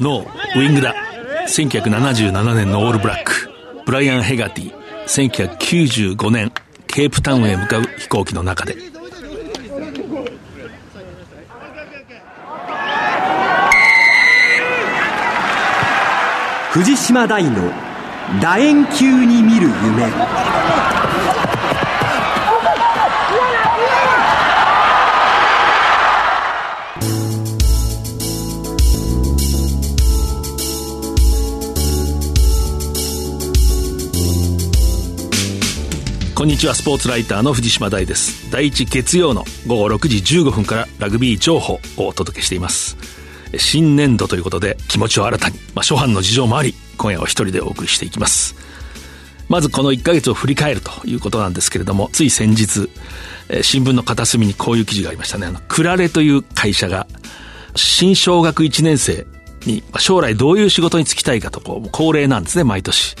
のウィングだ。1977年のオールブラック。ブライアン・ヘガティ。1995年、ケープタウンへ向かう飛行機の中で。藤島大の楕円球に見る夢こんにちはスポーツライターの藤島大です。第一月曜の午後6時15分からラグビー情報をお届けしています。新年度ということで気持ちを新たに、まあ、初版の事情もあり今夜は一人でお送りしていきます。まずこの1ヶ月を振り返るということなんですけれどもつい先日新聞の片隅にこういう記事がありましたね。あのクラレという会社が新小学1年生に将来どういう仕事に就きたいかとこう恒例なんですね毎年。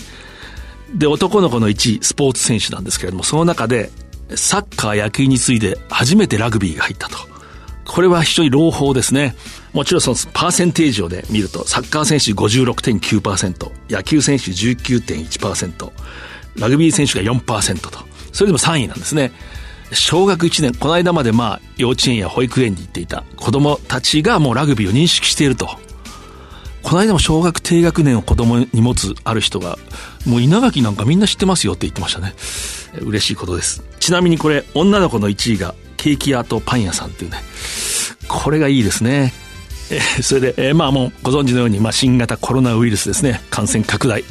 で、男の子の1位、スポーツ選手なんですけれども、その中で、サッカー、野球に次いで初めてラグビーが入ったと。これは非常に朗報ですね。もちろんそのパーセンテージをで見ると、サッカー選手56.9%、野球選手19.1%、ラグビー選手が4%と。それでも3位なんですね。小学1年、この間までまあ幼稚園や保育園に行っていた子供たちがもうラグビーを認識していると。この間も小学低学年を子供に持つある人が、もう稲垣なんかみんな知ってますよって言ってましたね。嬉しいことです。ちなみにこれ、女の子の1位がケーキ屋とパン屋さんっていうね。これがいいですね。えー、それで、えー、まあもうご存知のように、まあ新型コロナウイルスですね。感染拡大。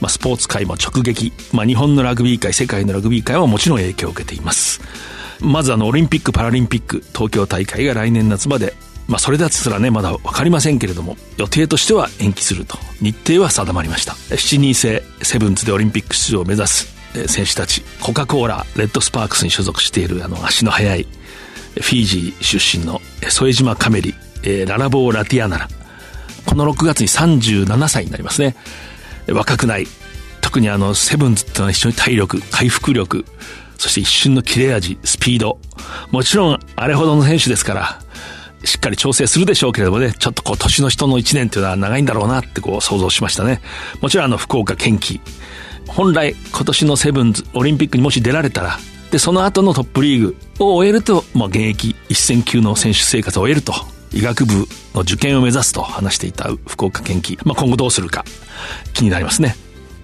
まあスポーツ界も直撃。まあ日本のラグビー界、世界のラグビー界はもちろん影響を受けています。まずあのオリンピック・パラリンピック東京大会が来年夏までまあ、それだとすらね、まだわかりませんけれども、予定としては延期すると。日程は定まりました。7人制セブンズでオリンピック出場を目指す選手たち、コカ・コーラ、レッドスパークスに所属しているあの足の速いフィージー出身の添島カメリ、ララボー・ラティアナラ。この6月に37歳になりますね。若くない。特にあの、セブンズってのは非常に体力、回復力、そして一瞬の切れ味、スピード。もちろん、あれほどの選手ですから、しっかり調整するでしょうけれどもね、ちょっとこう年の人の1年っていうのは長いんだろうなってこう想像しましたね。もちろんあの福岡県機。本来今年のセブンズオリンピックにもし出られたら、で、その後のトップリーグを終えると、まあ現役一戦級の選手生活を終えると。医学部の受験を目指すと話していた福岡県機。まあ今後どうするか気になりますね。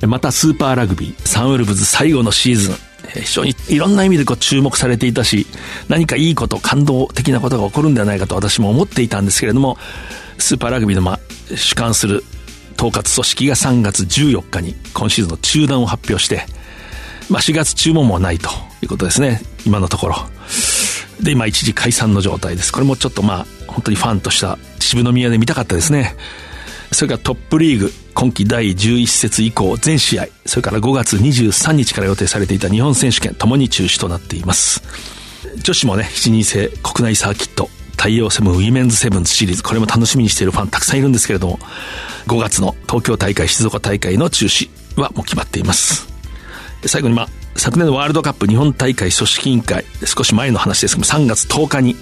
またスーパーラグビー、サンウルブズ最後のシーズン。非常にいろんな意味でこう注目されていたし、何かいいこと、感動的なことが起こるんではないかと私も思っていたんですけれども、スーパーラグビーのま主管する統括組織が3月14日に今シーズンの中断を発表して、まあ4月注文もないということですね、今のところ。で、今一時解散の状態です。これもちょっとまあ、本当にファンとした秩父宮で見たかったですね。それからトップリーグ、今季第11節以降全試合、それから5月23日から予定されていた日本選手権ともに中止となっています。女子もね、7人制国内サーキット、太陽生命ウィメンズセブンズシリーズ、これも楽しみにしているファンたくさんいるんですけれども、5月の東京大会、静岡大会の中止はもう決まっています。最後にまあ、昨年のワールドカップ日本大会組織委員会、少し前の話ですけども、3月10日に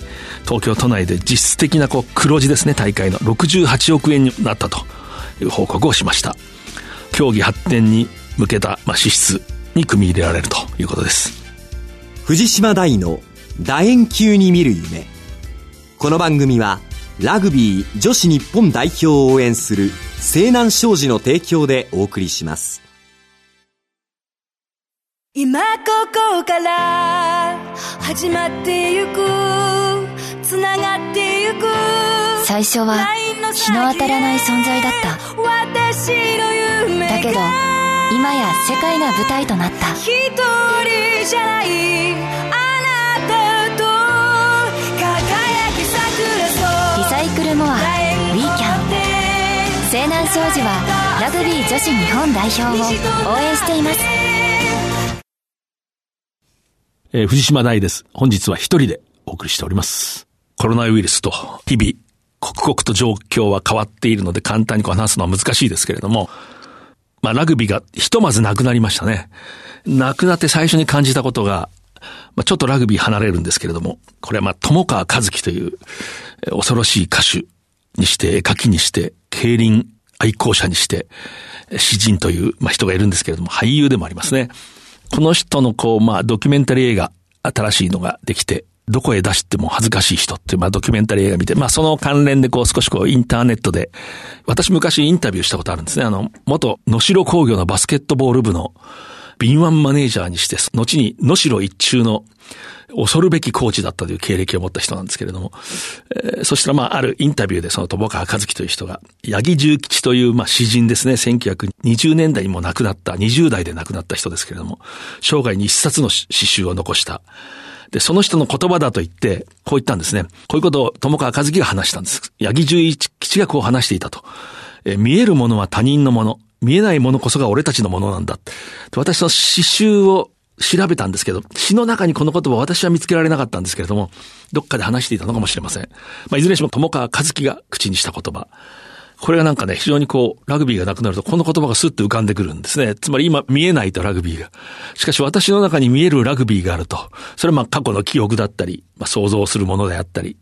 東京都内で実質的なこう黒字ですね、大会の68億円になったと報告をしました。競技発展に向けた、まあ、支出に組み入れられるということです。藤島大の楕円球に見る夢。この番組は、ラグビー女子日本代表を応援する西南商事の提供でお送りします。今ここから始まってゆくつながってゆく最初は日の当たらない存在だった。だけど今や世界が舞台となった。一人じゃないあなたと輝き桜リサイクルモアウィーキャン。西南商事はラグビー女子日本代表を応援しています。えー、藤島大です。本日は一人でお送りしております。コロナウイルスと日々、刻々と状況は変わっているので簡単にこう話すのは難しいですけれども、まあラグビーがひとまずなくなりましたね。なくなって最初に感じたことが、まあちょっとラグビー離れるんですけれども、これはまあ友川和樹という恐ろしい歌手、にして、絵描きにして、競輪愛好者にして、詩人という、まあ、人がいるんですけれども、俳優でもありますね。この人のこう、まあ、ドキュメンタリー映画、新しいのができて、どこへ出しても恥ずかしい人っていう、まあ、ドキュメンタリー映画見て、まあ、その関連でこう、少しこう、インターネットで、私昔インタビューしたことあるんですね。あの、元、野城工業のバスケットボール部の、敏腕マネージャーにして、後に野城一中の恐るべきコーチだったという経歴を持った人なんですけれども、えー、そしたらまあ、あるインタビューでその友川和樹という人が、八木重吉というまあ詩人ですね、1920年代にも亡くなった、20代で亡くなった人ですけれども、生涯に一冊の詩集を残した。で、その人の言葉だと言って、こう言ったんですね。こういうことを友川和樹が話したんです。八木重吉がこう話していたと。え、見えるものは他人のもの。見えないものこそが俺たちのものなんだ。私の詩集を調べたんですけど、詩の中にこの言葉私は見つけられなかったんですけれども、どっかで話していたのかもしれません。まあ、いずれにしても友川和樹が口にした言葉。これがなんかね、非常にこう、ラグビーがなくなると、この言葉がスッと浮かんでくるんですね。つまり今見えないとラグビーが。しかし私の中に見えるラグビーがあると。それはまあ過去の記憶だったり、まあ想像するものであったり、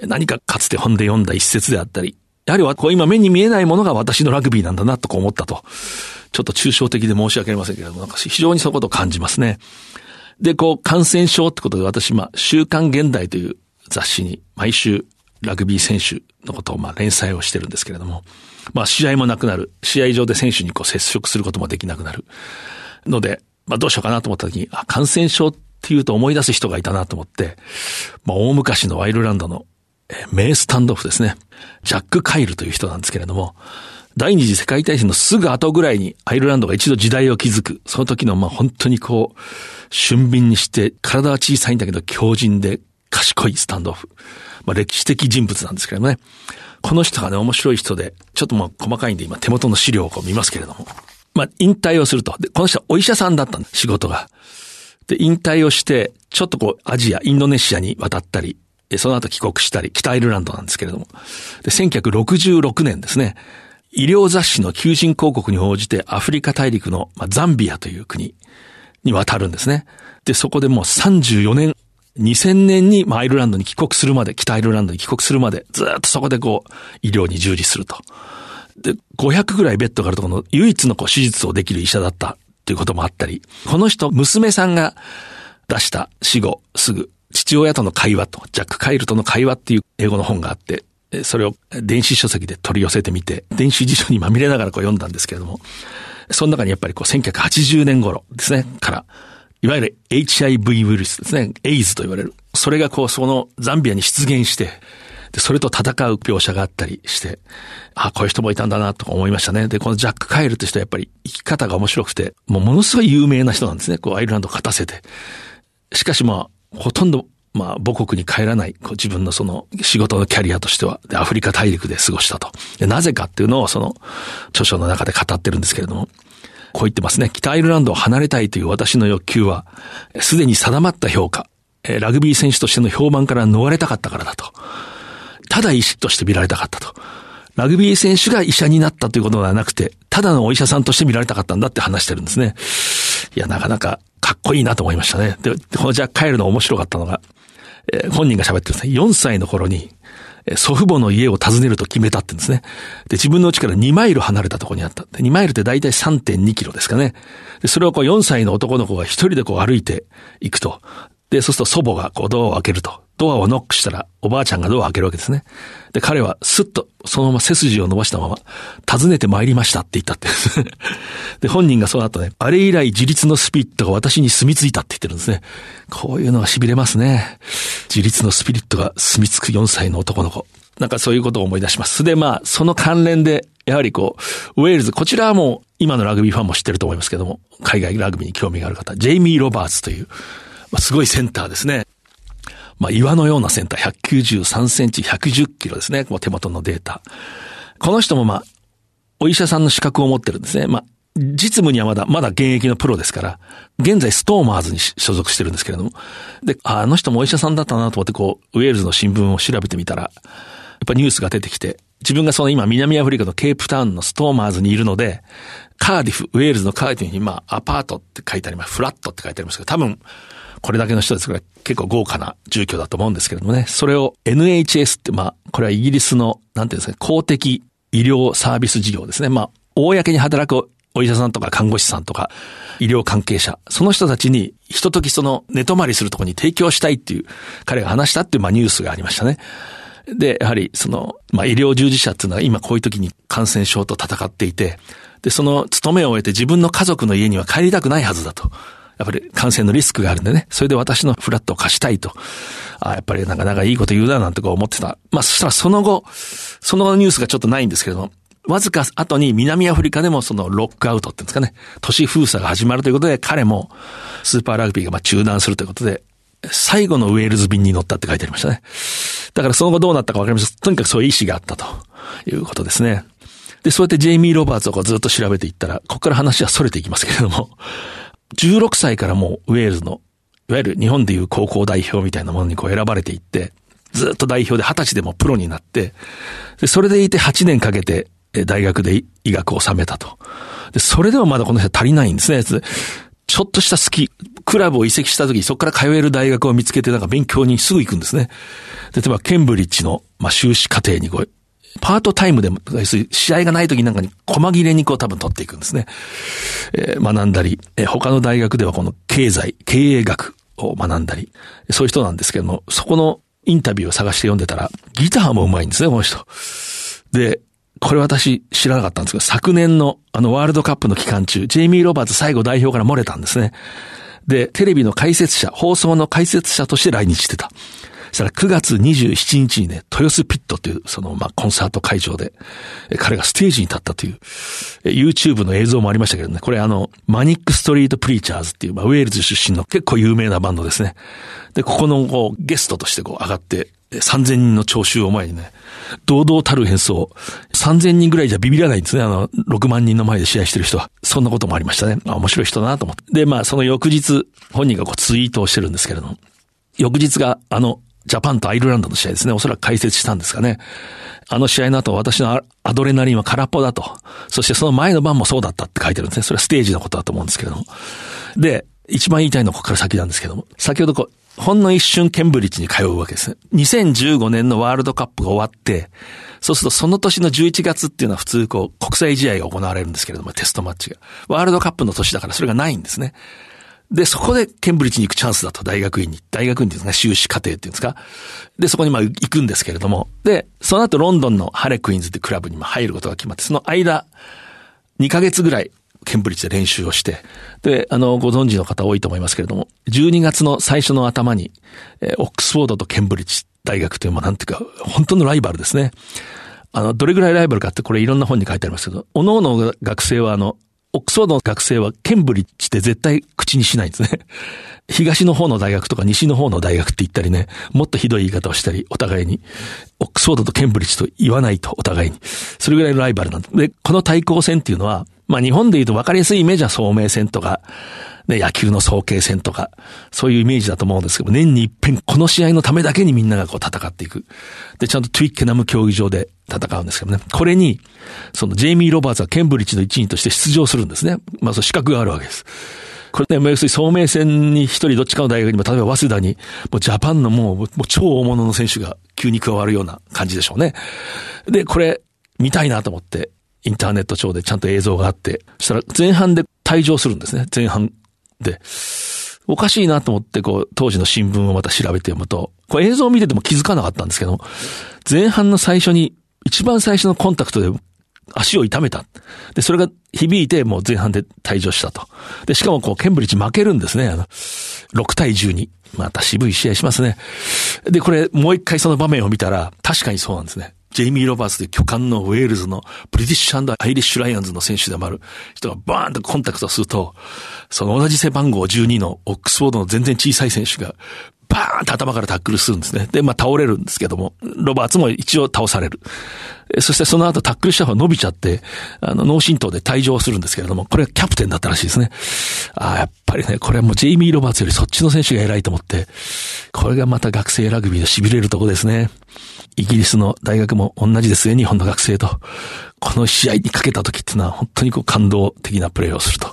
何かかつて本で読んだ一節であったり、やはりこう今目に見えないものが私のラグビーなんだなとこう思ったと。ちょっと抽象的で申し訳ありませんけれども、なんか非常にそういうことを感じますね。で、こう、感染症ってことで私、まあ、週刊現代という雑誌に毎週ラグビー選手のことをまあ連載をしてるんですけれども、まあ試合もなくなる。試合上で選手にこう接触することもできなくなる。ので、まあどうしようかなと思った時に、あ、感染症っていうと思い出す人がいたなと思って、まあ大昔のワイルランドの名スタンドオフですね。ジャック・カイルという人なんですけれども、第二次世界大戦のすぐ後ぐらいにアイルランドが一度時代を築く。その時のまあ本当にこう、俊敏にして体は小さいんだけど強靭で賢いスタンドオフ。まあ歴史的人物なんですけどね。この人がね、面白い人で、ちょっともう細かいんで今手元の資料をこう見ますけれども。まあ引退をすると。で、この人はお医者さんだったんです、仕事が。で、引退をして、ちょっとこうアジア、インドネシアに渡ったり、その後帰国したり、北アイルランドなんですけれども。で、1966年ですね。医療雑誌の求人広告に応じてアフリカ大陸の、まあ、ザンビアという国に渡るんですね。で、そこでもう34年、2000年に、アイルランドに帰国するまで、北アイルランドに帰国するまで、ずっとそこでこう、医療に従事すると。で、500ぐらいベッドがあるところの唯一のこう手術をできる医者だったということもあったり、この人、娘さんが出した死後すぐ、父親との会話と、ジャック・カイルとの会話っていう英語の本があって、それを電子書籍で取り寄せてみて、電子辞書にまみれながらこう読んだんですけれども、その中にやっぱりこう1980年頃ですね、から、いわゆる HIV ウイルスですね、エイズと言われる。それがこうそのザンビアに出現して、で、それと戦う描写があったりして、あこういう人もいたんだなとか思いましたね。で、このジャック・カイルという人はやっぱり生き方が面白くて、もうものすごい有名な人なんですね。こうアイルランドを勝たせて。しかしまあ、ほとんどまあ、母国に帰らない、こう自分のその仕事のキャリアとしては、で、アフリカ大陸で過ごしたと。で、なぜかっていうのをその著書の中で語ってるんですけれども、こう言ってますね。北アイルランドを離れたいという私の欲求は、すでに定まった評価、ラグビー選手としての評判から逃れたかったからだと。ただ医師として見られたかったと。ラグビー選手が医者になったということではなくて、ただのお医者さんとして見られたかったんだって話してるんですね。いや、なかなかかっこいいなと思いましたね。で、このじゃあ帰るの面白かったのが、えー、本人が喋ってるんですね。4歳の頃に、祖父母の家を訪ねると決めたってんですね。で、自分の家から2マイル離れたとこにあった。で、2マイルって大体3.2キロですかね。で、それをこう4歳の男の子が一人でこう歩いていくと。で、そうすると祖母がこうドアを開けると。ドアをノックしたらおばあちゃんがドアを開けるわけですね。で、彼はスッとそのまま背筋を伸ばしたまま、訪ねて参りましたって言ったって。で、本人がその後ね、あれ以来自立のスピリットが私に住み着いたって言ってるんですね。こういうのは痺れますね。自立のスピリットが住み着く4歳の男の子。なんかそういうことを思い出します。で、まあ、その関連で、やはりこう、ウェールズ、こちらはもう、今のラグビーファンも知ってると思いますけども、海外ラグビーに興味がある方、ジェイミー・ロバーツという、まあ、すごいセンターですね。まあ、岩のようなセンター、193センチ、110キロですね。もう手元のデータ。この人もまあ、お医者さんの資格を持ってるんですね。まあ、実務にはまだ、まだ現役のプロですから、現在ストーマーズに所属してるんですけれども。で、あの人もお医者さんだったなと思って、こう、ウェールズの新聞を調べてみたら、やっぱニュースが出てきて、自分がその今南アフリカのケープタウンのストーマーズにいるので、カーディフ、ウェールズのカーディフにまあアパートって書いてあります。フラットって書いてありますけど、多分、これだけの人ですから結構豪華な住居だと思うんですけれどもね、それを NHS って、まあ、これはイギリスの、なんていうんですか、公的医療サービス事業ですね。まあ、公に働くお医者さんとか看護師さんとか医療関係者、その人たちにひとときその寝泊まりするとこに提供したいっていう彼が話したっていうまあニュースがありましたね。で、やはりその、まあ医療従事者っていうのは今こういう時に感染症と戦っていて、で、その勤めを終えて自分の家族の家には帰りたくないはずだと。やっぱり感染のリスクがあるんでね。それで私のフラットを貸したいと。あやっぱりなかなかいいこと言うななんてこう思ってた。まあそしたらその後、そのニュースがちょっとないんですけれども、わずか後に南アフリカでもそのロックアウトっていうんですかね、都市封鎖が始まるということで、彼もスーパーラグビーがまあ中断するということで、最後のウェールズ便に乗ったって書いてありましたね。だからその後どうなったかわかりません。とにかくそういう意思があったということですね。で、そうやってジェイミー・ロバーツをずっと調べていったら、ここから話は逸れていきますけれども、16歳からもうウェールズの、いわゆる日本でいう高校代表みたいなものにこう選ばれていって、ずっと代表で20歳でもプロになって、で、それでいて8年かけて大学で医学を収めたと。で、それでもまだこの人足りないんですね。ちょっとした好き、クラブを移籍した時、そこから通える大学を見つけて、なんか勉強にすぐ行くんですね。で例えば、ケンブリッジの、まあ、修士課程にこう、パートタイムでも、試合がない時なんかに細切れにこう多分取っていくんですね。えー、学んだり、えー、他の大学ではこの経済、経営学を学んだり、そういう人なんですけども、そこのインタビューを探して読んでたら、ギターも上手いんですね、この人。で、これ私知らなかったんですけど、昨年のあのワールドカップの期間中、ジェイミー・ロバーツ最後代表から漏れたんですね。で、テレビの解説者、放送の解説者として来日してた。したら9月27日にね、豊洲ピットという、その、まあ、コンサート会場で、彼がステージに立ったという、YouTube の映像もありましたけどね、これあの、マニックストリートプリーチャーズっていう、まあ、ウェールズ出身の結構有名なバンドですね。で、ここの、こう、ゲストとしてこう、上がって、3000人の聴衆を前にね、堂々たる変装。3000人ぐらいじゃビビらないんですね。あの、6万人の前で試合してる人は。そんなこともありましたね。あ、面白い人だなと思って。で、まあ、その翌日、本人がこうツイートをしてるんですけれども、翌日があの、ジャパンとアイルランドの試合ですね。おそらく解説したんですかね。あの試合の後、私のアドレナリンは空っぽだと。そしてその前の晩もそうだったって書いてるんですね。それはステージのことだと思うんですけれども。で、一番言いたいのはここから先なんですけども。先ほどこう、ほんの一瞬ケンブリッジに通うわけですね。2015年のワールドカップが終わって、そうするとその年の11月っていうのは普通こう国際試合が行われるんですけれども、テストマッチが。ワールドカップの年だからそれがないんですね。で、そこでケンブリッジに行くチャンスだと、大学院に。大学院っていうんですか、修士課程っていうんですか。で、そこにまあ行くんですけれども。で、その後ロンドンのハレクイーンズってクラブにも入ることが決まって、その間、2ヶ月ぐらいケンブリッジで練習をして、で、あの、ご存知の方多いと思いますけれども、12月の最初の頭に、えー、オックスフォードとケンブリッジ大学という、まあ、なんていうか、本当のライバルですね。あの、どれぐらいライバルかってこれいろんな本に書いてありますけど、各々学生はあの、オックスフォードの学生はケンブリッジって絶対口にしないんですね。東の方の大学とか西の方の大学って言ったりね、もっとひどい言い方をしたり、お互いに、オックスフォードとケンブリッジと言わないと、お互いに。それぐらいのライバルなんで、この対抗戦っていうのは、まあ日本で言うと分かりやすいイメージは聡明戦とか、ね、野球の早慶戦とか、そういうイメージだと思うんですけど、年に一遍この試合のためだけにみんながこう戦っていく。で、ちゃんとトゥイッケナム競技場で戦うんですけどね。これに、そのジェイミー・ロバーツはケンブリッジの一員として出場するんですね。まあ、その資格があるわけです。これね、要するに聡明戦に一人どっちかの大学にも、例えば早稲田に、もうジャパンのもう、もう超大物の選手が急に加わるような感じでしょうね。で、これ、見たいなと思って、インターネット上でちゃんと映像があって、そしたら前半で退場するんですね。前半。でおかしいなと思って、こう、当時の新聞をまた調べて読むと、これ映像を見てても気づかなかったんですけど、前半の最初に、一番最初のコンタクトで足を痛めた。で、それが響いて、もう前半で退場したと。で、しかもこう、ケンブリッジ負けるんですね。あの、6対12。また渋い試合しますね。で、これ、もう一回その場面を見たら、確かにそうなんですね。ジェイミー・ロバーツで巨漢のウェールズのブリティッシュアイリッシュ・ライアンズの選手でもある人がバーンとコンタクトすると、その同じ背番号12のオックスフォードの全然小さい選手がバーンと頭からタックルするんですね。で、まあ倒れるんですけども、ロバーツも一応倒される。そしてその後タックルした方が伸びちゃって、あの、脳震盪で退場するんですけれども、これはキャプテンだったらしいですね。ああ、やっぱりね、これはもうジェイミー・ロバーツよりそっちの選手が偉いと思って、これがまた学生ラグビーの痺れるとこですね。イギリスの大学も同じですね、日本の学生と。この試合にかけた時っていうのは本当にこう感動的なプレーをすると。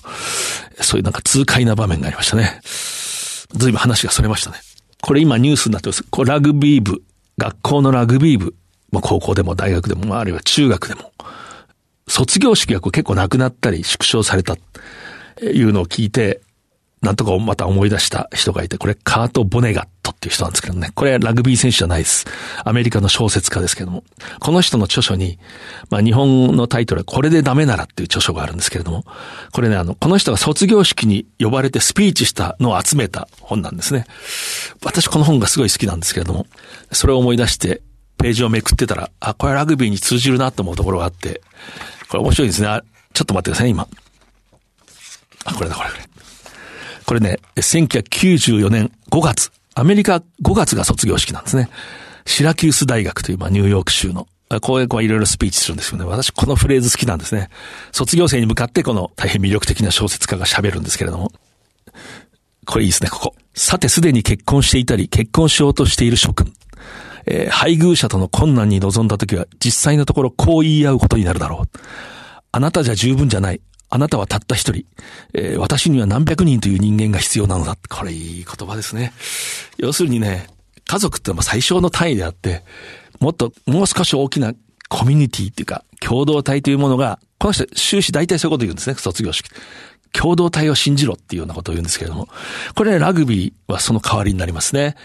そういうなんか痛快な場面がありましたね。ずいぶん話がそれましたね。これ今ニュースになってます。こラグビー部、学校のラグビー部、まあ、高校でも大学でも、あるいは中学でも、卒業式が結構なくなったり縮小された、いうのを聞いて、なんとかまた思い出した人がいて、これカート・ボネガットっていう人なんですけどね。これラグビー選手じゃないです。アメリカの小説家ですけども。この人の著書に、まあ日本のタイトルはこれでダメならっていう著書があるんですけれども、これね、あの、この人が卒業式に呼ばれてスピーチしたのを集めた本なんですね。私この本がすごい好きなんですけれども、それを思い出して、ページをめくってたら、あ、これはラグビーに通じるなと思うところがあって、これ面白いですね。ちょっと待ってください、今。あ、これだ、これ。これこれね、1994年5月、アメリカ5月が卒業式なんですね。シラキュース大学という、まあ、ニューヨーク州の、こういう子いろいろスピーチするんですよね。私、このフレーズ好きなんですね。卒業生に向かってこの大変魅力的な小説家が喋るんですけれども。これいいですね、ここ。さて、すでに結婚していたり、結婚しようとしている諸君。えー、配偶者との困難に臨んだ時は、実際のところこう言い合うことになるだろう。あなたじゃ十分じゃない。あなたはたった一人、えー、私には何百人という人間が必要なのだ。これいい言葉ですね。要するにね、家族って最小の単位であって、もっと、もう少し大きなコミュニティっていうか、共同体というものが、この人終始大体そういうこと言うんですね、卒業式。共同体を信じろっていうようなことを言うんですけれども、これ、ね、ラグビーはその代わりになりますね。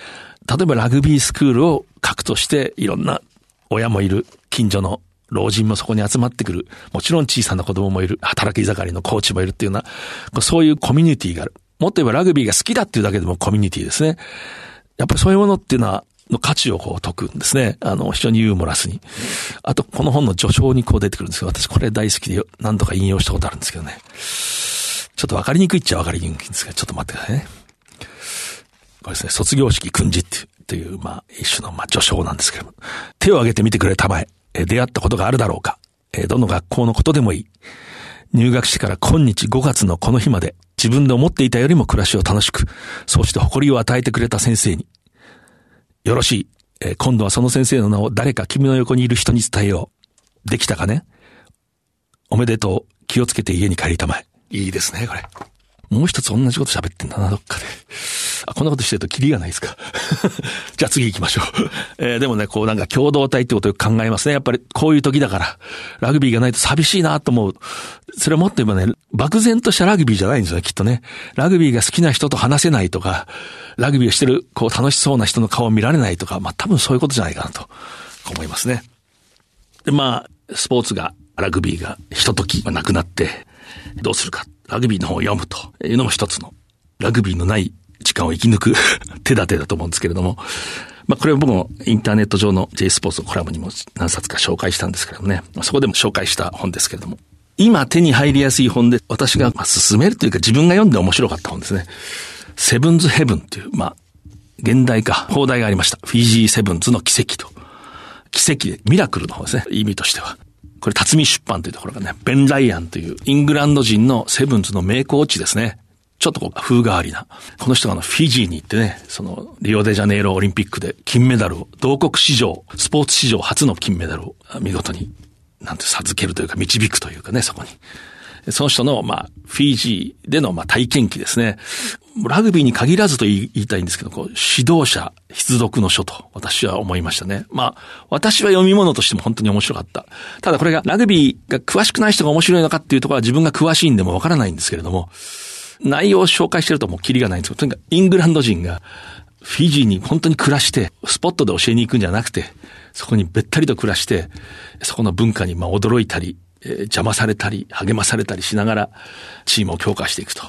例えばラグビースクールを核としていろんな親もいる近所の老人もそこに集まってくる。もちろん小さな子供もいる。働き盛りのコーチもいるっていうような、そういうコミュニティがある。もっと言えばラグビーが好きだっていうだけでもコミュニティですね。やっぱりそういうものっていうのは、の価値をこう解くんですね。あの、非常にユーモラスに。あと、この本の序章にこう出てくるんですけど、私これ大好きで何度か引用したことあるんですけどね。ちょっとわかりにくいっちゃわかりにくいんですけど、ちょっと待ってくださいね。これですね、卒業式訓示っていう、いう、まあ、一種の、まあ、序章なんですけども。手を挙げてみてくれたまえ。え出会ったことがあるだろうか。えどの学校のことでもいい。入学してから今日5月のこの日まで自分で思っていたよりも暮らしを楽しく、そうして誇りを与えてくれた先生に。よろしい。え、今度はその先生の名を誰か君の横にいる人に伝えよう。できたかね？おめでとう。気をつけて家に帰りたまえ。いいですね、これ。もう一つ同じこと喋ってんだな、どっかで。あ、こんなことしてるとキリがないですか。じゃあ次行きましょう。えー、でもね、こうなんか共同体ってことを考えますね。やっぱりこういう時だから、ラグビーがないと寂しいなと思う。それはもっと言えばね、漠然としたラグビーじゃないんですよね、きっとね。ラグビーが好きな人と話せないとか、ラグビーをしてる、こう楽しそうな人の顔を見られないとか、まあ多分そういうことじゃないかなと思いますね。で、まあ、スポーツが、ラグビーがひとときなくなって、どうするか。ラグビーの本を読むというのも一つの、ラグビーのない時間を生き抜く 手立てだと思うんですけれども、まあ、これは僕もインターネット上の J スポーツのコラムにも何冊か紹介したんですけれどもね、そこでも紹介した本ですけれども、今手に入りやすい本で私が進めるというか自分が読んで面白かった本ですね。セブンズヘブンという、まあ、現代化、放題がありました。フィジーセブンズの奇跡と。奇跡で、ミラクルの方ですね。意味としては。これ、辰巳出版というところがね、ベン・ライアンというイングランド人のセブンズの名コーチですね。ちょっとこう、風変わりな。この人があの、フィジーに行ってね、その、リオデジャネイロオリンピックで金メダルを、同国史上、スポーツ史上初の金メダルを見事に、なんて授けるというか、導くというかね、そこに。その人の、まあ、フィジーでの、まあ、体験記ですね。ラグビーに限らずと言いたいんですけど、こう、指導者必読の書と私は思いましたね。まあ、私は読み物としても本当に面白かった。ただこれがラグビーが詳しくない人が面白いのかっていうところは自分が詳しいんでもわからないんですけれども、内容を紹介してるともうキリがないんですけど、とにかくイングランド人がフィジーに本当に暮らして、スポットで教えに行くんじゃなくて、そこにべったりと暮らして、そこの文化にまあ驚いたり、邪魔されたり、励まされたりしながら、チームを強化していくと。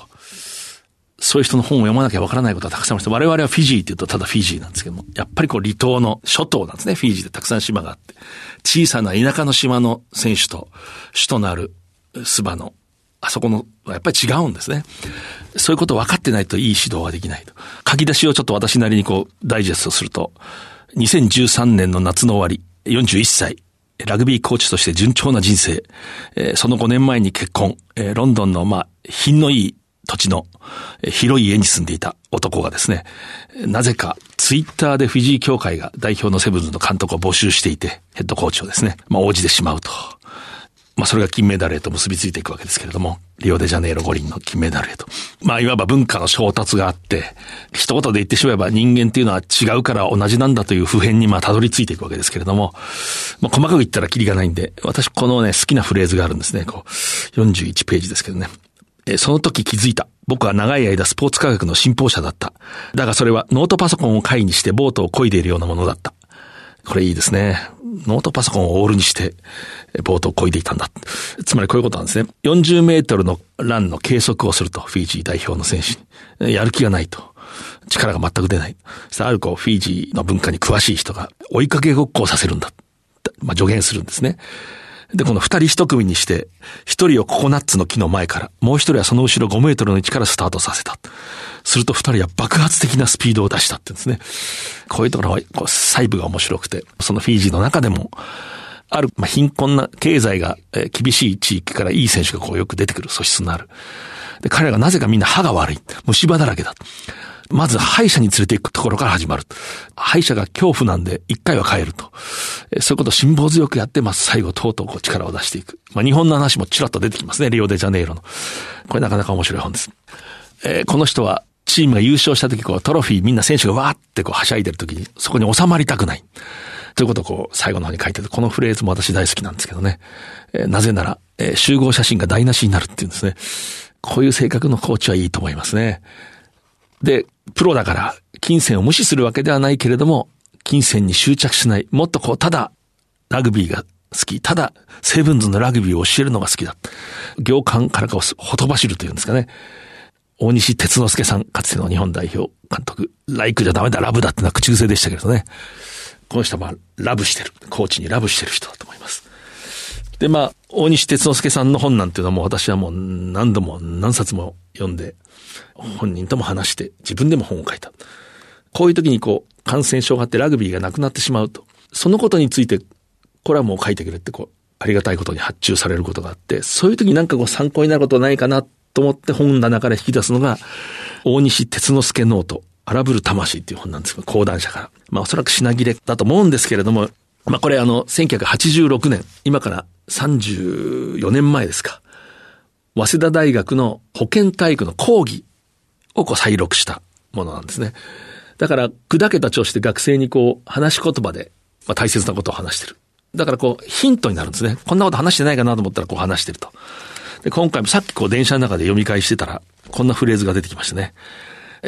そういう人の本を読まなきゃわからないことはたくさんありました。我々はフィジーって言うとただフィジーなんですけども、やっぱりこう離島の諸島なんですね。フィジーでたくさん島があって。小さな田舎の島の選手と、首都のあるスバの、あそこの、やっぱり違うんですね。そういうこと分かってないといい指導ができないと。書き出しをちょっと私なりにこう、ダイジェストすると、2013年の夏の終わり、41歳、ラグビーコーチとして順調な人生、え、その5年前に結婚、え、ロンドンの、まあ、品のいい土地の広い家に住んでいた男がですね、なぜかツイッターでフィジー協会が代表のセブンズの監督を募集していて、ヘッドコーチをですね、まあ応じてしまうと。まあそれが金メダルへと結びついていくわけですけれども、リオデジャネイロ五輪の金メダルへと。まあいわば文化の衝突があって、一言で言ってしまえば人間っていうのは違うから同じなんだという普遍にまあたどり着いていくわけですけれども、まあ細かく言ったらキリがないんで、私このね好きなフレーズがあるんですね。こう、41ページですけどね。その時気づいた。僕は長い間スポーツ科学の信奉者だった。だがそれはノートパソコンを会にしてボートを漕いでいるようなものだった。これいいですね。ノートパソコンをオールにして、ボートを漕いでいたんだ。つまりこういうことなんですね。40メートルのランの計測をすると、フィジー代表の選手に。やる気がないと。力が全く出ない。さああるこう、フィジーの文化に詳しい人が追いかけごっこをさせるんだ。まあ、助言するんですね。で、この二人一組にして、一人をココナッツの木の前から、もう一人はその後ろ5メートルの位置からスタートさせた。すると二人は爆発的なスピードを出したって言うんですね。こういうところは、こう細部が面白くて、そのフィージーの中でも、ある、まあ、貧困な経済が、厳しい地域からいい選手がこうよく出てくる素質のある。で、彼らがなぜかみんな歯が悪い。虫歯だらけだ。まず歯医者に連れて行くところから始まる。歯医者が恐怖なんで一回は帰ると。そういうことを辛抱強くやって、まず最後とうとうこう力を出していく。まあ、日本の話もちらっと出てきますね。リオデジャネイロの。これなかなか面白い本です。えー、この人はチームが優勝した時、こうトロフィーみんな選手がわーってこうはしゃいでる時に、そこに収まりたくない。ということをこう最後の方に書いてる。このフレーズも私大好きなんですけどね。えー、なぜなら、えー、集合写真が台無しになるっていうんですね。こういう性格のコーチはいいと思いますね。で、プロだから、金銭を無視するわけではないけれども、金銭に執着しない。もっとこう、ただ、ラグビーが好き。ただ、セブンズのラグビーを教えるのが好きだ。行間からかをほとばしるというんですかね。大西哲之助さん、かつての日本代表監督。ライクじゃダメだ、ラブだってのは口癖でしたけどね。この人はラブしてる。コーチにラブしてる人だと思います。で、まあ、大西鐵之祐さんの本なんていうのはもう私はもう何度も何冊も読んで、本人とも話して、自分でも本を書いた。こういう時にこう、感染症があってラグビーがなくなってしまうと。そのことについて、これはもう書いてくれってこう、ありがたいことに発注されることがあって、そういう時になんかこう参考になることないかなと思って本棚から引き出すのが、大西鐵之祐ノート、荒ぶる魂っていう本なんですけど、講談社から。まあおそらく品切れだと思うんですけれども、まあこれあの、1986年、今から34年前ですか。早稲田大学の保健体育の講義をこう再録したものなんですね。だから、砕けた調子で学生にこう、話し言葉で、まあ、大切なことを話してる。だからこう、ヒントになるんですね。こんなこと話してないかなと思ったらこう話してると。で、今回もさっきこう電車の中で読み返してたら、こんなフレーズが出てきましたね。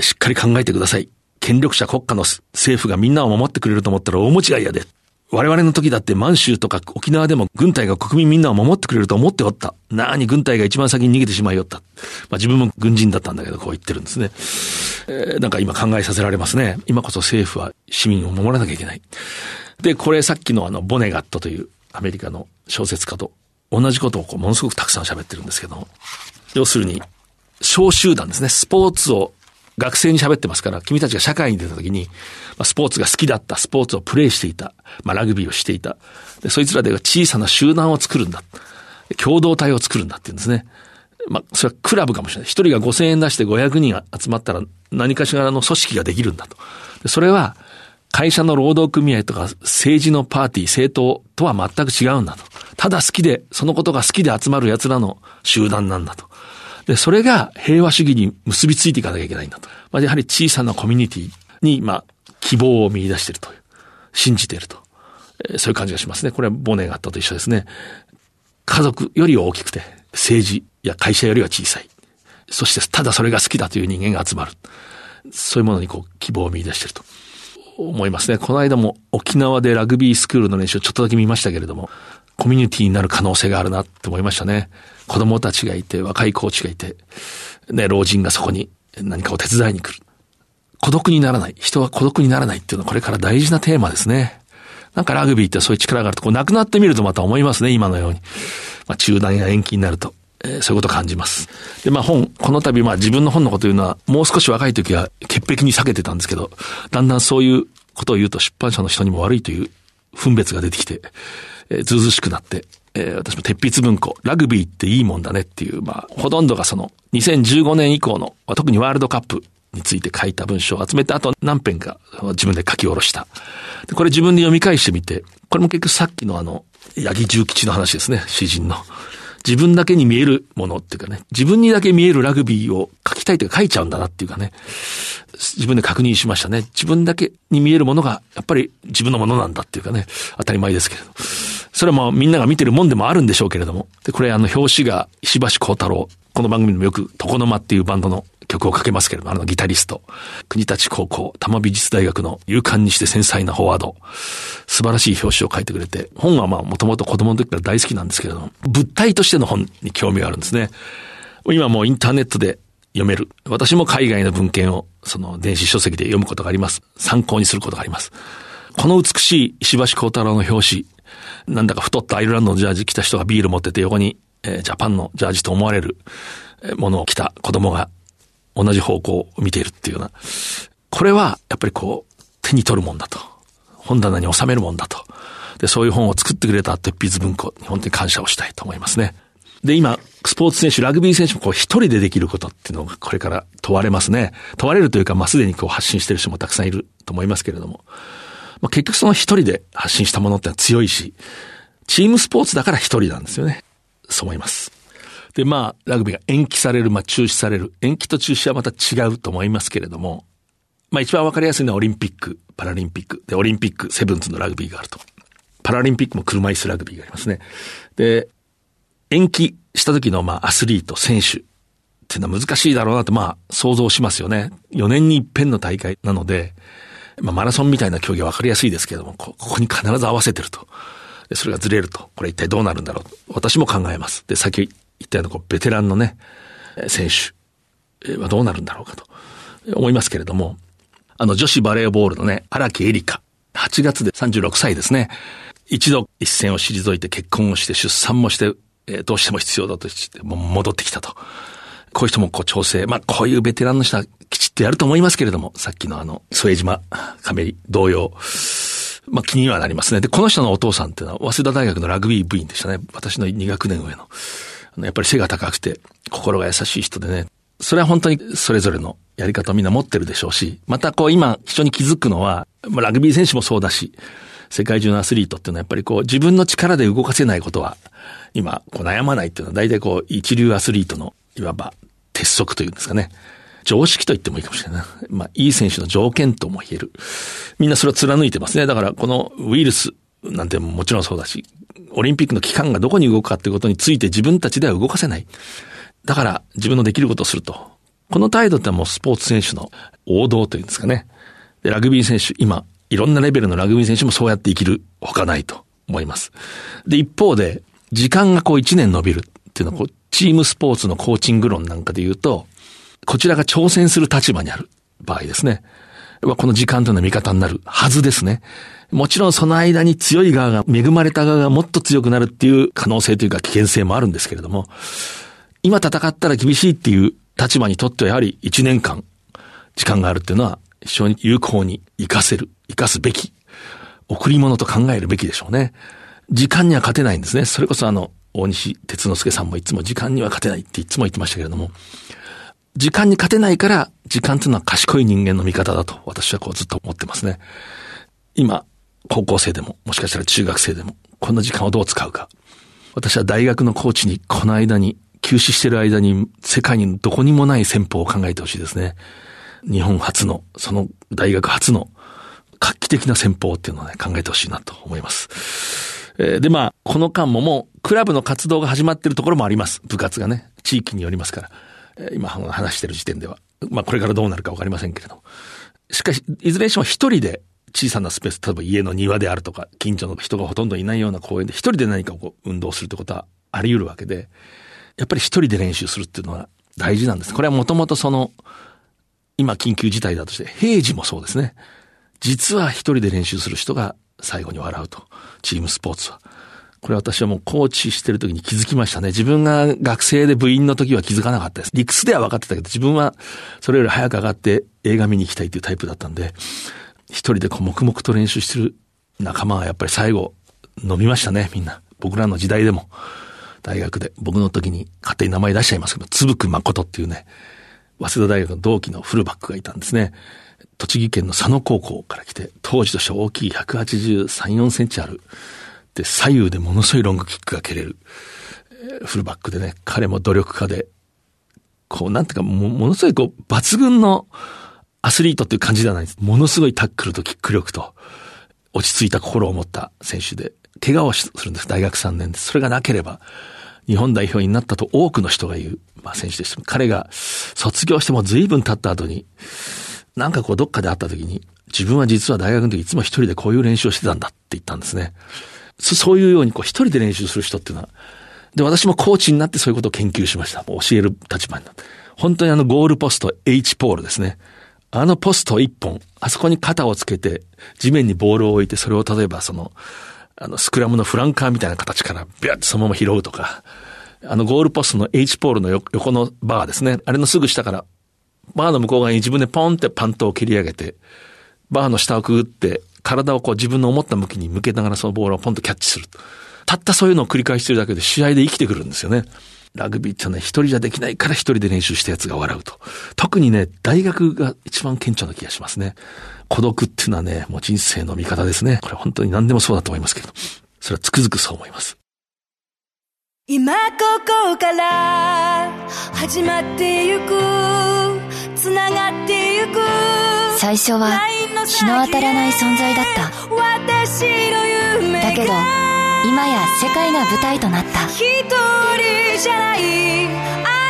しっかり考えてください。権力者国家の政府がみんなを守ってくれると思ったら大間違いやで。我々の時だって満州とか沖縄でも軍隊が国民みんなを守ってくれると思っておった。なに軍隊が一番先に逃げてしまいよった。まあ自分も軍人だったんだけどこう言ってるんですね。えー、なんか今考えさせられますね。今こそ政府は市民を守らなきゃいけない。で、これさっきのあのボネガットというアメリカの小説家と同じことをこうものすごくたくさん喋ってるんですけど要するに小集団ですね。スポーツを学生に喋ってますから、君たちが社会に出た時に、まあ、スポーツが好きだった、スポーツをプレイしていた、まあ、ラグビーをしていた。で、そいつらで小さな集団を作るんだ。共同体を作るんだって言うんですね。まあ、それはクラブかもしれない。一人が5000円出して500人集まったら何かしらの組織ができるんだと。でそれは、会社の労働組合とか政治のパーティー、政党とは全く違うんだと。ただ好きで、そのことが好きで集まる奴らの集団なんだと。で、それが平和主義に結びついていかなきゃいけないんだと。まあ、やはり小さなコミュニティに、まあ、希望を見出していると。信じていると。そういう感じがしますね。これはボネがあったと一緒ですね。家族より大きくて、政治や会社よりは小さい。そして、ただそれが好きだという人間が集まる。そういうものにこう、希望を見出していると。思いますね。この間も沖縄でラグビースクールの練習をちょっとだけ見ましたけれども、コミュニティになる可能性があるなって思いましたね。子供たちがいて、若いコーチがいて、ね、老人がそこに何かを手伝いに来る。孤独にならない。人は孤独にならないっていうのはこれから大事なテーマですね。なんかラグビーってそういう力があると、こう、なくなってみるとまた思いますね、今のように。まあ、中断や延期になると。えー、そういうことを感じます。で、まあ本、この度、まあ自分の本のこと言うのは、もう少し若い時は潔癖に避けてたんですけど、だんだんそういうことを言うと出版社の人にも悪いという分別が出てきて、えー、ずうずしくなって、え、私も鉄筆文庫、ラグビーっていいもんだねっていう、まあ、ほとんどがその、2015年以降の、特にワールドカップについて書いた文章を集めて、あと何編か自分で書き下ろした。でこれ自分で読み返してみて、これも結局さっきのあの、八木重吉の話ですね、詩人の。自分だけに見えるものっていうかね、自分にだけ見えるラグビーを書きたいというか書いちゃうんだなっていうかね、自分で確認しましたね。自分だけに見えるものが、やっぱり自分のものなんだっていうかね、当たり前ですけれど。それはまあみんなが見てるもんでもあるんでしょうけれども。で、これあの表紙が石橋幸太郎。この番組でもよく床の間っていうバンドの曲をかけますけれども、あのギタリスト、国立高校、多摩美術大学の勇敢にして繊細なフォワード、素晴らしい表紙を書いてくれて、本はまあもともと子供の時から大好きなんですけれども、物体としての本に興味があるんですね。今もうインターネットで読める。私も海外の文献をその電子書籍で読むことがあります。参考にすることがあります。この美しい石橋幸太郎の表紙、なんだか太ったアイルランドのジャージ着た人がビール持ってて横に、えー、ジャパンのジャージと思われるものを着た子供が同じ方向を見ているっていうような。これは、やっぱりこう、手に取るもんだと。本棚に収めるもんだと。で、そういう本を作ってくれた鉄筆文庫に本当に感謝をしたいと思いますね。で、今、スポーツ選手、ラグビー選手もこう一人でできることっていうのがこれから問われますね。問われるというか、まあ、すでにこう発信してる人もたくさんいると思いますけれども。まあ、結局その一人で発信したものってのは強いし、チームスポーツだから一人なんですよね。そう思います。で、まあ、ラグビーが延期される、まあ、中止される。延期と中止はまた違うと思いますけれども、まあ、一番わかりやすいのはオリンピック、パラリンピック。で、オリンピック、セブンズのラグビーがあると。パラリンピックも車椅子ラグビーがありますね。で、延期した時の、まあ、アスリート、選手っていうのは難しいだろうなって、まあ、想像しますよね。4年に一遍の大会なので、まあ、マラソンみたいな競技はわかりやすいですけれども、ここに必ず合わせてると。それがずれると。これ一体どうなるんだろうと。私も考えます。で、先言ったようなこうベテランのね、選手はどうなるんだろうかと思いますけれども、あの女子バレーボールのね、荒木エリカ、8月で36歳ですね。一度一線を退いて結婚をして出産もして、どうしても必要だとして、もう戻ってきたと。こういう人もこう調整、まあこういうベテランの人はきちっとやると思いますけれども、さっきのあの、添島亀井同様、まあ気にはなりますね。で、この人のお父さんっていうのは、早稲田大学のラグビー部員でしたね。私の2学年上の。やっぱり背が高くて、心が優しい人でね、それは本当にそれぞれのやり方をみんな持ってるでしょうし、またこう今非常に気づくのは、まあラグビー選手もそうだし、世界中のアスリートっていうのはやっぱりこう自分の力で動かせないことは、今こう悩まないっていうのは大体こう一流アスリートのいわば鉄則というんですかね。常識と言ってもいいかもしれない。まあ、いい選手の条件とも言える。みんなそれを貫いてますね。だからこのウイルスなんてもちろんそうだし、オリンピックの期間がどこに動くかってことについて自分たちでは動かせない。だから自分のできることをすると。この態度ってもうスポーツ選手の王道というんですかね。で、ラグビー選手、今、いろんなレベルのラグビー選手もそうやって生きるほかないと思います。で、一方で、時間がこう一年伸びるっていうのは、こう、チームスポーツのコーチング論なんかで言うと、こちらが挑戦する立場にある場合ですね。この時間というのは味方になるはずですね。もちろんその間に強い側が、恵まれた側がもっと強くなるっていう可能性というか危険性もあるんですけれども、今戦ったら厳しいっていう立場にとってはやはり1年間時間があるっていうのは非常に有効に活かせる、活かすべき、贈り物と考えるべきでしょうね。時間には勝てないんですね。それこそあの、大西哲之助さんもいつも時間には勝てないっていつも言ってましたけれども、時間に勝てないから、時間っていうのは賢い人間の味方だと私はこうずっと思ってますね。今、高校生でも、もしかしたら中学生でも、この時間をどう使うか。私は大学のコーチに、この間に、休止してる間に、世界にどこにもない戦法を考えてほしいですね。日本初の、その大学初の、画期的な戦法っていうのをね、考えてほしいなと思います。え、で、まあ、この間ももう、クラブの活動が始まってるところもあります。部活がね、地域によりますから。え、今話してる時点では。まあ、これからどうなるかわかりませんけれども。しかし、いずれにしても一人で小さなスペース、例えば家の庭であるとか、近所の人がほとんどいないような公園で一人で何かをこう運動するってことはあり得るわけで、やっぱり一人で練習するっていうのは大事なんです。これはもともとその、今緊急事態だとして、平時もそうですね。実は一人で練習する人が最後に笑うと。チームスポーツは。これ私はもうコーチしてる時に気づきましたね。自分が学生で部員の時は気づかなかったです。理屈では分かってたけど、自分はそれより早く上がって映画見に行きたいっていうタイプだったんで、一人でこう黙々と練習してる仲間はやっぱり最後飲みましたね、みんな。僕らの時代でも。大学で。僕の時に勝手に名前出しちゃいますけど、つぶく誠っていうね、早稲田大学の同期のフルバックがいたんですね。栃木県の佐野高校から来て、当時として大きい183、4センチあるで、左右でものすごいロングキックが蹴れる。フルバックでね、彼も努力家で、こう、なんていうか、も、ものすごいこう、抜群のアスリートっていう感じではないです。ものすごいタックルとキック力と、落ち着いた心を持った選手で、怪我をするんです。大学3年で。それがなければ、日本代表になったと多くの人が言う、まあ選手です。彼が卒業しても随分経った後に、なんかこうどっかで会った時に、自分は実は大学の時いつも一人でこういう練習をしてたんだって言ったんですね。そういうようにこう一人で練習する人っていうのは、で、私もコーチになってそういうことを研究しました。教える立場になって。本当にあのゴールポスト H ポールですね。あのポスト一本、あそこに肩をつけて、地面にボールを置いて、それを例えばその、あの、スクラムのフランカーみたいな形から、ビャッてそのまま拾うとか、あの、ゴールポストの H ポールの横のバーですね。あれのすぐ下から、バーの向こう側に自分でポンってパントを切り上げて、バーの下をくぐって、体をこう自分の思った向きに向けながらそのボールをポンとキャッチする。たったそういうのを繰り返してるだけで試合で生きてくるんですよね。ラグビーってね、一人じゃできないから一人で練習したやつが笑うと。特にね、大学が一番顕著な気がしますね。孤独っていうのはね、もう人生の味方ですね。これ本当に何でもそうだと思いますけど。それはつくづくそう思います。今ここから始まってゆくつながってゆく最初は日の当たらない存在だっただけど今や世界が舞台となった。一人じゃないあ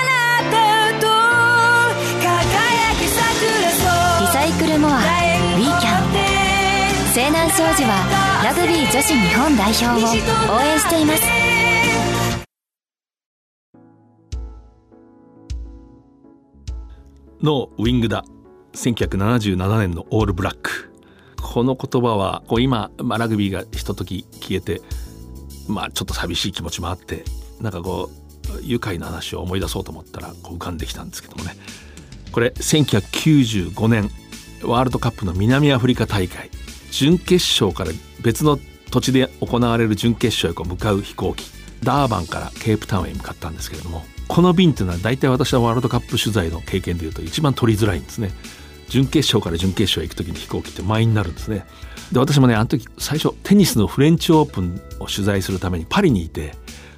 なたと輝き桜リサイクルモアウィーキャン西南商事はラグビー女子日本代表を応援しています。のウィングだ。1977年のオールブラック。この言葉はこう今、まあ、ラグビーがひととき消えてまあちょっと寂しい気持ちもあってなんかこう愉快な話を思い出そうと思ったらこう浮かんできたんですけどもね。これ1995年ワールドカップの南アフリカ大会準決勝から別の土地で行われる準決勝へこう向かう飛行機ダーバンからケープタウンへ向かったんですけれどもこの便というのは大体私はワールドカップ取材の経験でいうと一番取りづらいんですね。準決勝から準決勝へ行く時に飛行機って満員になるんですねで私もねあの時最初テニスのフレンチオープンを取材するためにパリにいて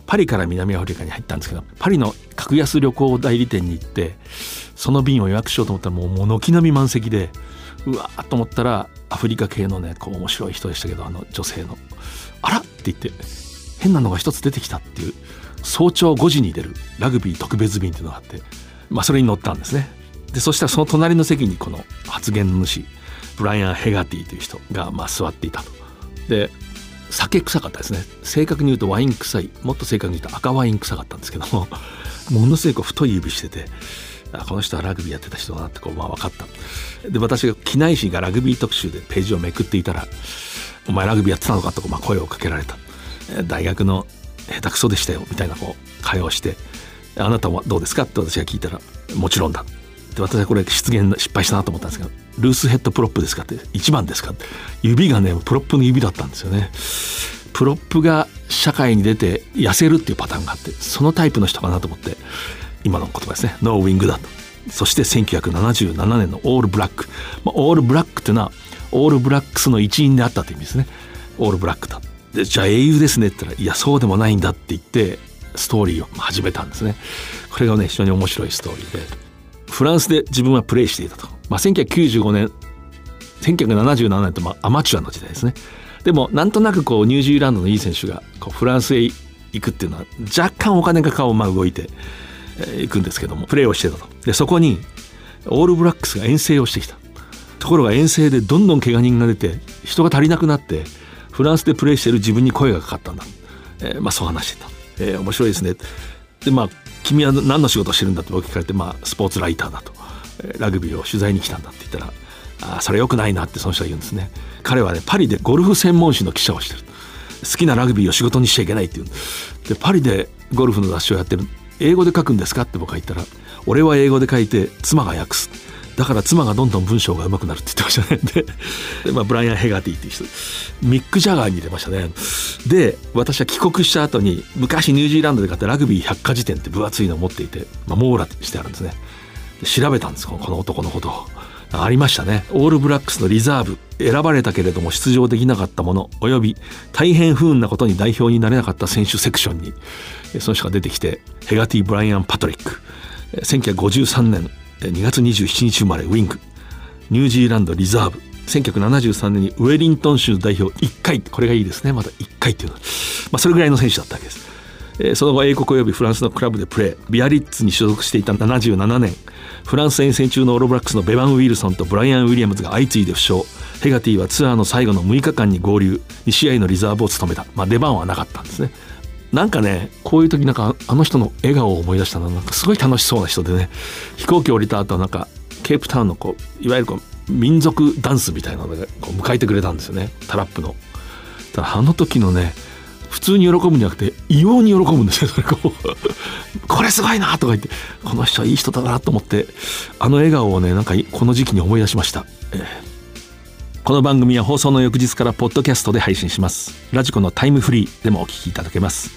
パリから南アフリカに入ったんですけどパリの格安旅行代理店に行ってその便を予約しようと思ったらもう軒並み満席でうわーと思ったらアフリカ系のねこう面白い人でしたけどあの女性の「あら!」って言って変なのが一つ出てきたっていう早朝5時に出るラグビー特別便っていうのがあって、まあ、それに乗ったんですね。でそしたらその隣の席にこの発言の主ブライアン・ヘガティという人がまあ座っていたと。で酒臭かったですね正確に言うとワイン臭いもっと正確に言うと赤ワイン臭かったんですけどもものすごい太い指しててあこの人はラグビーやってた人だなってこうまあ分かったで私が機内誌がラグビー特集でページをめくっていたら「お前ラグビーやってたのか?」とまあ声をかけられた大学の下手くそでしたよみたいなこう会話をして「あなたはどうですか?」って私が聞いたら「もちろんだ」で私はこれ失言失敗したなと思ったんですけど「ルースヘッドプロップですか?」って「1番ですか?」って指がねプロップの指だったんですよね。プロップが社会に出て痩せるっていうパターンがあってそのタイプの人かなと思って今の言葉ですね No, wing だとそして1977年のオールブラック、まあ、オールブラックっていうのはオールブラックスの一員であったという意味ですねオールブラックだでじゃあ英雄ですねって言ったらいやそうでもないんだって言ってストーリーを始めたんですねこれがね非常に面白いストーリーでフランスで自分はプレーしていたと、まあ、1995年1977年とまあアマチュアの時代ですね。でもなんとなくこうニュージーランドのいい選手がこうフランスへ行くっていうのは若干お金が顔をまあ動いて行くんですけどもプレーをしてたと。でそこにオールブラックスが遠征をしてきた。ところが遠征でどんどん怪我人が出て人が足りなくなってフランスでプレーしてる自分に声がかかったんだ、えー、まあそう話してた、えー、面白いですね。でまあ君は何の仕事してるんだって僕聞かれて、まあ、スポーツライターだと。ラグビーを取材に来たんだって言ったらあそれよくないなってその人は言うんですね。彼はねパリでゴルフ専門誌の記者をしてる。好きなラグビーを仕事にしちゃいけないって言うんでパリでゴルフの雑誌をやってる。英語で書くんですかって僕は言ったら俺は英語で書いて妻が訳す。だから妻がどんどん文章が上手くなるって言ってましたね。でまあ、ブライアン・ヘガティっていう人。ミック・ジャガーに入れましたね。で私は帰国した後に昔ニュージーランドで買ったラグビー百科事典って分厚いのを持っていて、まあ、網羅してあるんですね。調べたんですこの男のことを。ありましたね。オールブラックスのリザーブ選ばれたけれども出場できなかったものおよび大変不運なことに代表になれなかった選手セクションにその人が出てきてヘガティ・ブライアン・パトリック。1953年2月27日生まれウィングニュージーランドリザーブ。1973年にウェリントン州代表1回。これがいいですね。まだ1回っていうのは、まあ、それぐらいの選手だったわけです。えその後英国及びフランスのクラブでプレー。ビアリッツに所属していた77年。フランス遠征中のオールブラックスのベバン・ウィルソンとブライアン・ウィリアムズが相次いで負傷。ヘガティはツアーの最後の6日間に合流。2試合のリザーブを務めた、まあ、出番はなかったんですね。なんかねこういう時なんかあの人の笑顔を思い出したのなんかすごい楽しそうな人でね。飛行機降りた後なんかケープタウンのこういわゆるこう民族ダンスみたいなのでこう迎えてくれたんですよね。タラップの。ただあの時のね普通に喜ぶんじゃなくて異様に喜ぶんですよ。それこう これすごいなとか言ってこの人はいい人だなと思ってあの笑顔をねなんかこの時期に思い出しました、えー、この番組は放送の翌日からポッドキャストで配信します。ラジコのタイムフリーでもお聞きいただけます。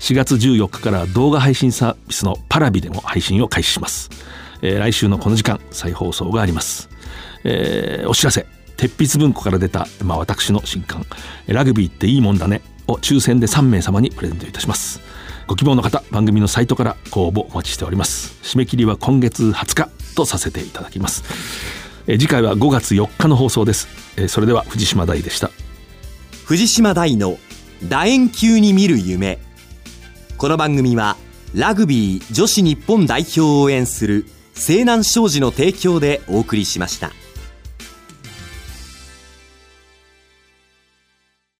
4月14日から動画配信サービスのパラビでも配信を開始します、えー、来週のこの時間再放送があります、えー、お知らせ。鉄筆文庫から出た、まあ、私の新刊「ラグビーっていいもんだね」を抽選で3名様にプレゼントいたします。ご希望の方番組のサイトからご応募お待ちしております。締め切りは今月20日とさせていただきます。え次回は5月4日の放送です。えそれでは藤島大でした。藤島大の楕円球に見る夢。この番組はラグビー女子日本代表を応援する西南商事の提供でお送りしました。